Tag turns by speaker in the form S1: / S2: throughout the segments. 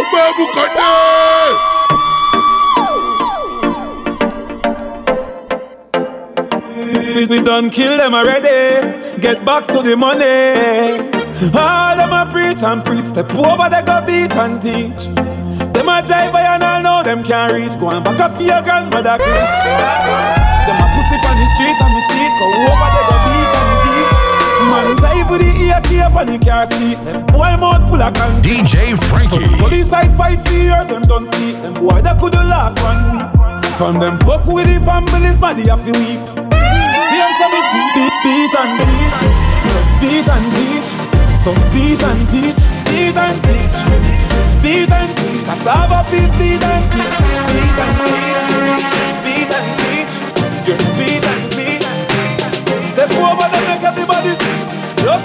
S1: Aube Bukande.
S2: We, done kill them already. Get back to the money. All them a preach and preach. Step over they go beat and teach. Them a jive by and all know them can't reach. Go and back up for your grandmother. Them a pussy on the street and me see it. Go over they go beat and teach. Man jive with the ear cape and the car seat. Left boy mouth full of.
S3: DJ Franky.
S2: Police side fight for years, them don't see. Them boy that could the last one week. From them fuck with the families, man, they have to weep. See them some see beat, beat and teach. So beat and teach. So beat and teach. Beat and teach. Beat and teach. Beat and teach. Beat and teach.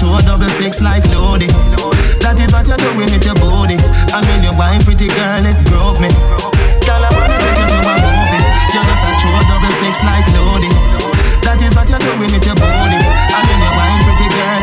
S4: You're true double six like Lodi. That is what you're doing with your body. And when you wine pretty girl, it grove me. Girl, I wanna take you to a movie. You're just a true double six like Lodi. That is what you're doing with your body. And when you wine pretty girl,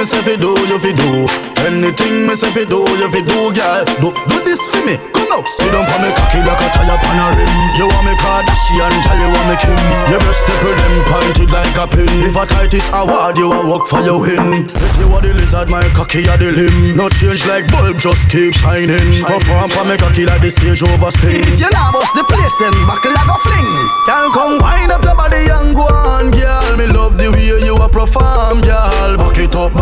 S4: me
S5: say fi do, you fi do. Anything me say fi do, you fi do, girl. Do do this for me. Come now. Sit down on me cocky like a tire pan a rim. You want me Kardashian, tell you want me Kim. Your breast nipple them pointed like a pin. If a tightest award, you a work for your win. If you are the lizard, my cocky a the limb. No change like bulb, just keep shining. Perform for me cocky like the stage over. If you nah bust the place, then buckle like a fling. Girl, come wind up your body and go on, girl. Me love the way you a perform, girl. Back it up,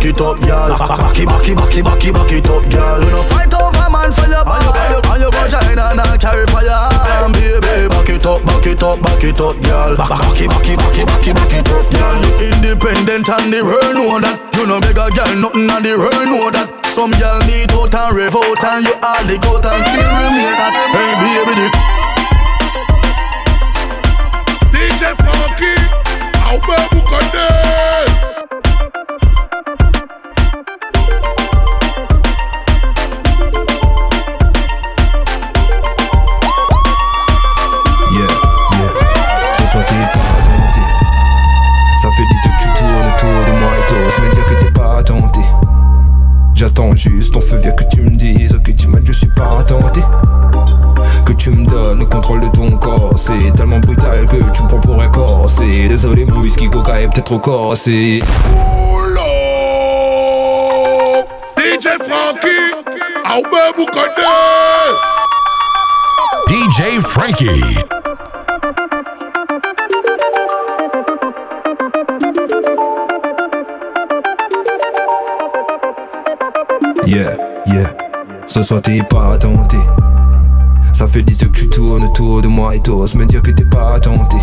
S5: back it up, back it up, girl. Back, back, back it, back it, back it, back it, back it up, girl. You know fight over man for your body. And your vagina nah carry fire, baby. Back it up, back it up, back it up, girl. Back, back it, back it, back it, back it, back it up, girl. You independent and the world know that. You know make a girl nothing and the world know that. Some girl need out and rev out and you all the goat and still remain that. Hey baby, the
S1: DJ Franky. Aube Bukande.
S6: Yeah, coca est peut-être trop corsé.
S1: Pull up. DJ Frankie. Aube Bukande.
S3: DJ Frankie.
S6: Yeah, yeah. Ce soir t'es pas tenté. Ça fait 10 heures que tu tournes autour de moi et t'oses me dire que t'es pas tenté.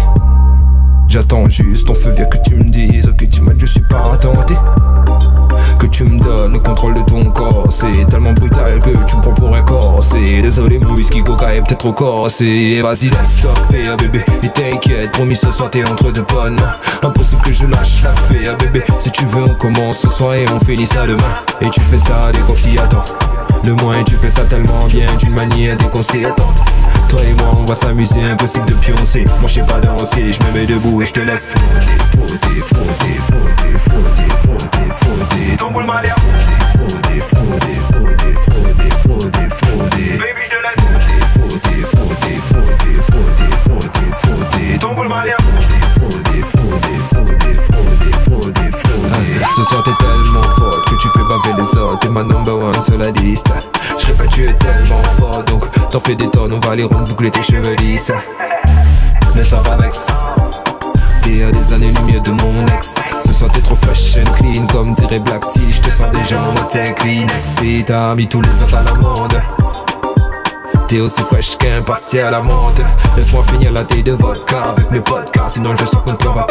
S6: J'attends juste ton feu vert que tu me dises que tu m'as je suis pas tenté. Que tu me donnes le contrôle de ton corps. C'est tellement brutal que tu me prends pour un corps. C'est désolé, mon whisky coca est peut-être trop corsé. Vas-y, laisse-toi faire, bébé. Et t'inquiète, promis, ce soir t'es entre deux bonnes. Impossible que je lâche l'affaire, bébé. Si tu veux, on commence ce soir et on finit ça demain. Et tu fais ça dès qu'on s'y. Le moins, tu fais ça tellement bien, d'une manière déconcertante. Toi et moi on va s'amuser, impossible de pioncer Moi je sais pas danser, je me mets debout et je te laisse Fauter, fauter, fauter, fauter, fauter, fauter, fauter T'emboules ma Fauter, fauter, fauter, fauter, fauter, fauter, fauter Baby je te laisse Fauter, fauter, fauter, fauter, fauter, fauter T'emboules ma Fauter, fauter, fauter, fauter, fauter, fauter Ce soir t'es tellement forte que tu fais baver les autres T'es ma number one sur la liste Je répète tu es tellement forte t'en fais des tonnes, on va les rendre boucler tes cheveux lisses. Ne sois pas vex. T'es à des années-lumière de mon ex. Ce soir t'es trop fresh and clean, comme dirait Black Tea. Je te sens déjà en mode clean. Si t'as mis tous les autres à l'amende. T'es aussi fraîche qu'un pastis à la menthe Laisse-moi finir la taille de vodka. Avec mes podcasts Sinon je ne va pas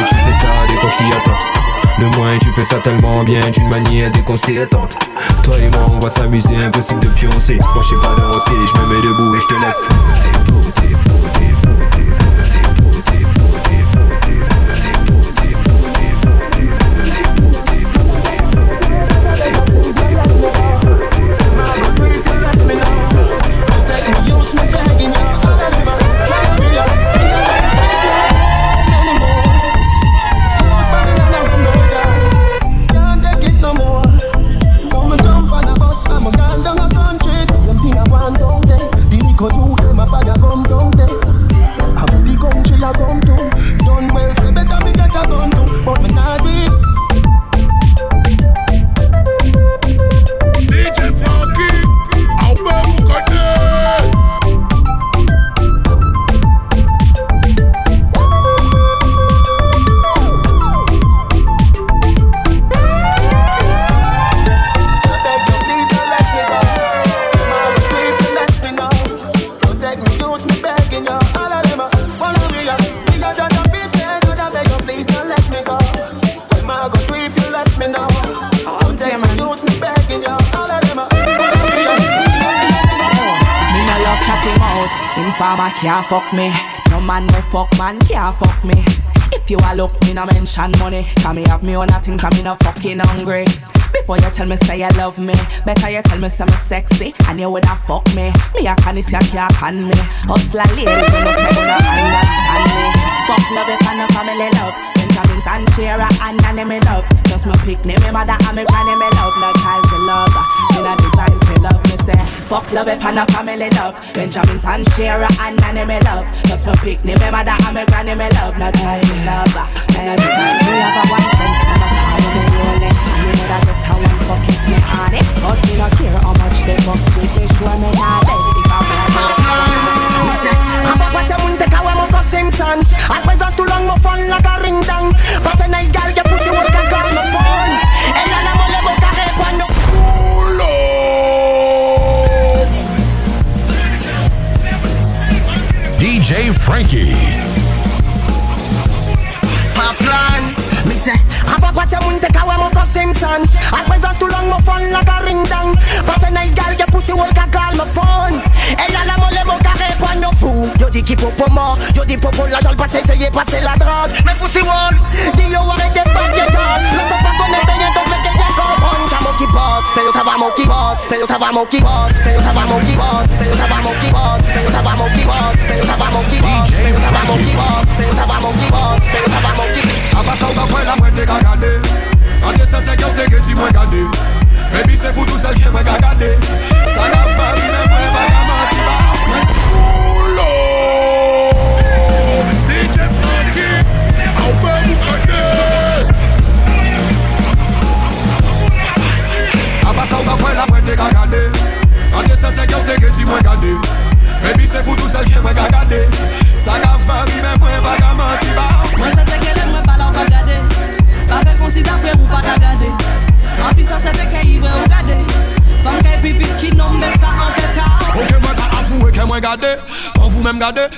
S6: Et tu fais ça dès Le moins tu fais ça tellement bien d'une manière déconcertante Toi et moi on va s'amuser, impossible de pioncer. Moi je sais pas danser, je me mets debout et je te laisse. Frotter, frotter, frotter, frotter, frotter, frotter,
S7: mouth. Informer can't fuck me. No man no fuck man can't fuck me. If you a look, me no mention money. Cause me have me own a things and me no fucking hungry. Before you tell me say you love me, better you tell me say me sexy and you woulda fuck me. Me a can this you can't can me. Hustler ladies, me no say you no understand me. Fuck love if I no family love. Benjamins and Shira and Nanny me love. Just my picnic, me mother and me granny me love. No time for love, me no design for love. Me say fuck love if I no family love. Benjamins and Shira and Nanny me love. Just my picnic, me mother and me granny me love. No time for love, me no design for love. I want friend, I'm a call me rolling. Know that the town one fucking me on it. But me no care how much they fuck sleep. Me sure me not
S8: Always on long, like a ring dong. But a nice girl, pussy work and call phone.
S9: Level no.
S3: DJ
S8: Franky. Long, like a ring dong. But a nice girl. Yo di ki popo mor, yo di popo la dans le passé, essayez passer la drogue Mais pussy one, di yo arrêtez pas de dog. Le temps pas connaître rien donc mettez bien comprendre Ça mon qui boss, c'est yo ça va mon qui boss. C'est yo ça va mon ki boss, c'est yo ça va mon ki boss. C'est yo ça va mon ki boss, c'est yo ça va mon ki boss C'est yo ça va mon qui boss, c'est yo ça va mon ki boss. C'est yo ça va mon ki boss, c'est yo ça va mon qui
S9: boss
S2: En passant dans quoi la mouette des gagades En deux cent cinquante des que tu m'as gagné Baby c'est pour tout ça que je m'ai gagné Ça n'a pas eu la mouette,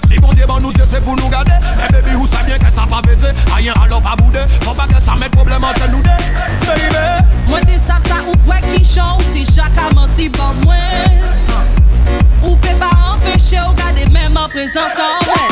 S2: Si bon Dieu ban nous c'est pour nous garder. Et baby ou ça bien que ça va baiser Aïe alors pas boudé Faut pas que ça mette problème entre nous deux.
S10: Moi des ça ça ou vrai qui chante Si Jacques a menti bon moi. Ou peut pas empêcher ou garder même en présence en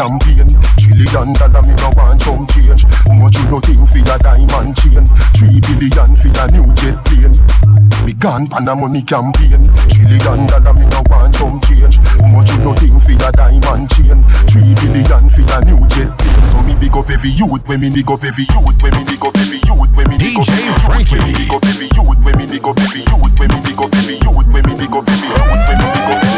S11: campaign. Trillion dollar me no want some change. Much you no think for a diamond chain? Three billion for a new jet plane. We gone pan a money campaign. Trillion dollar me no want some change. Much you no think for a diamond chain? Three billion for a new jet plane. So me big up every youth, when me big up every youth, when me big up every youth, when me big up every youth, when me big up every youth, when me big up every youth, when me big up every youth, when me big up every youth, when me big up every youth.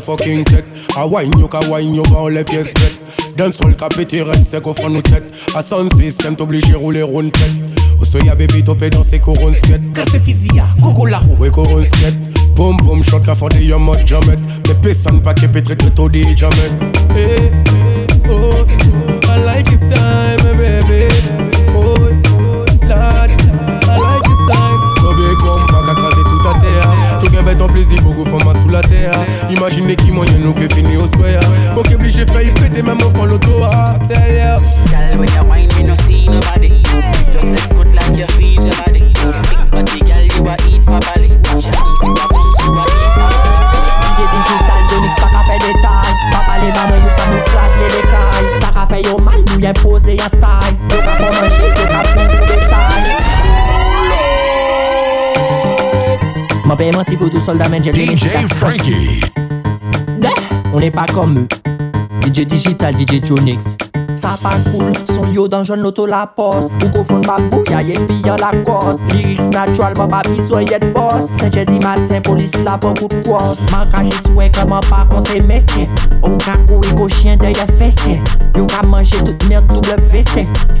S12: yo fucking tête. A wine yo ka wine yo les pièces bêtes. D'un sol ka pété red sec au fond nos têtes. À sound system t'obligé rouler round tête. Au oh, soya baby topé dans ses corons skate. Casse fizia, coco la roue. Ouais, corons skate. Boom boom shot ka fondé yo mode jamais. Mais personne pas qui pétré que t'au dit jamais. Eh, eh, oh. Imaginez qui moyen nous que fini au soir Ok, j'ai failli péter même au fond l'auto ah, tell ya
S13: Girl, when you wine, me no see nobody. You say good like your fees, your body. Big body, girl, you a eat papali. Watch your knees, you a bounce, you a eat
S14: DJ digital, pas qu'à faire des tailles Papa les mamans, yo ça nous classe les Ça qu'a fait yo mal, nous y'a posé style Yo qu'a pas manger, yo qu'a prendre des tout soldat, j'ai
S3: DJ Frankie.
S14: on n'est pas comme eux. DJ Digital, DJ Jonix. Sa pa koul, cool, son yo dan joun loto la pos Ou go fon babou ya yet piyan la kos Liriks natural, ba ba bizon yet bos Senje di maten, polis la bon kout kos Man ka jiswe koman pa kon se mesye Ou ka kou e go chien deye fesye Yo ka manje tout merd double
S15: vesye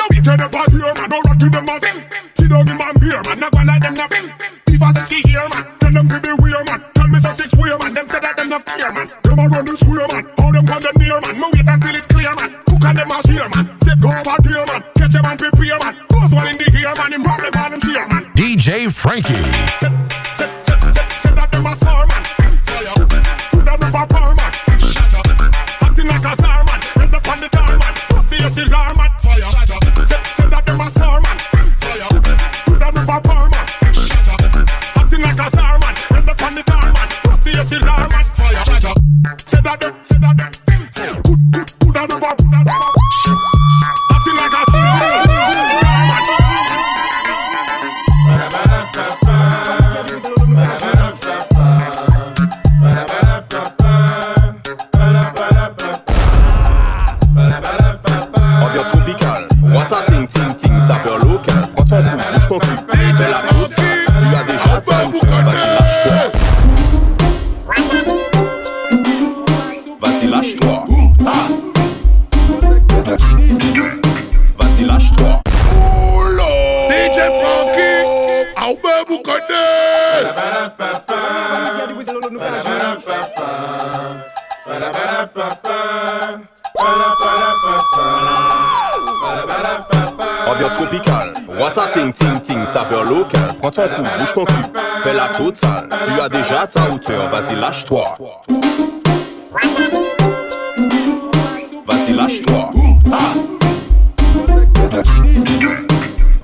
S9: So we turn up on here, man, don't run to them, man. See down the man beer, man, not gonna like them nothing. If I say see here, man, tell them to be weird, man. Tell me say six weird, man, them say that them not care, man. Them a run the square, man. All them come them near, man. Me wait until it's clear, man. Cook and them a share, man. Step go over here, man. Catch a man, prepare, man. Close one in the ear, man. Him probably call him cheer, man.
S3: DJ
S9: Franky.
S16: Ambiance tropicale, Wata ting ting ting, saveur locale. Prends ton bouge ton cul, fais la totale. Tu as déjà ta hauteur, vas-y lâche-toi. Vas-y lâche-toi.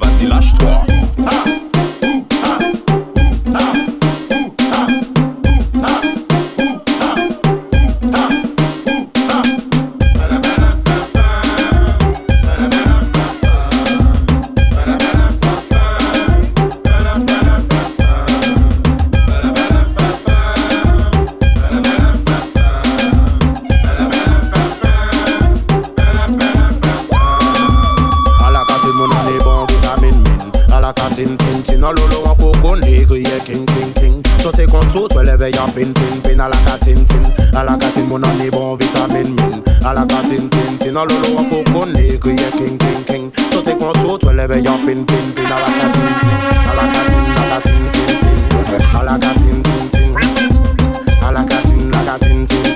S16: Vas-y lâche-toi.
S15: Alaka tin tin tin Alolo wapo konle Kriye king king king. Sote kontro to eleve ya pin pin pin Alaka tin tin Alaka tin alaka tin tin tin. Alaka tin tin tin. Alaka tin alaka tin tin.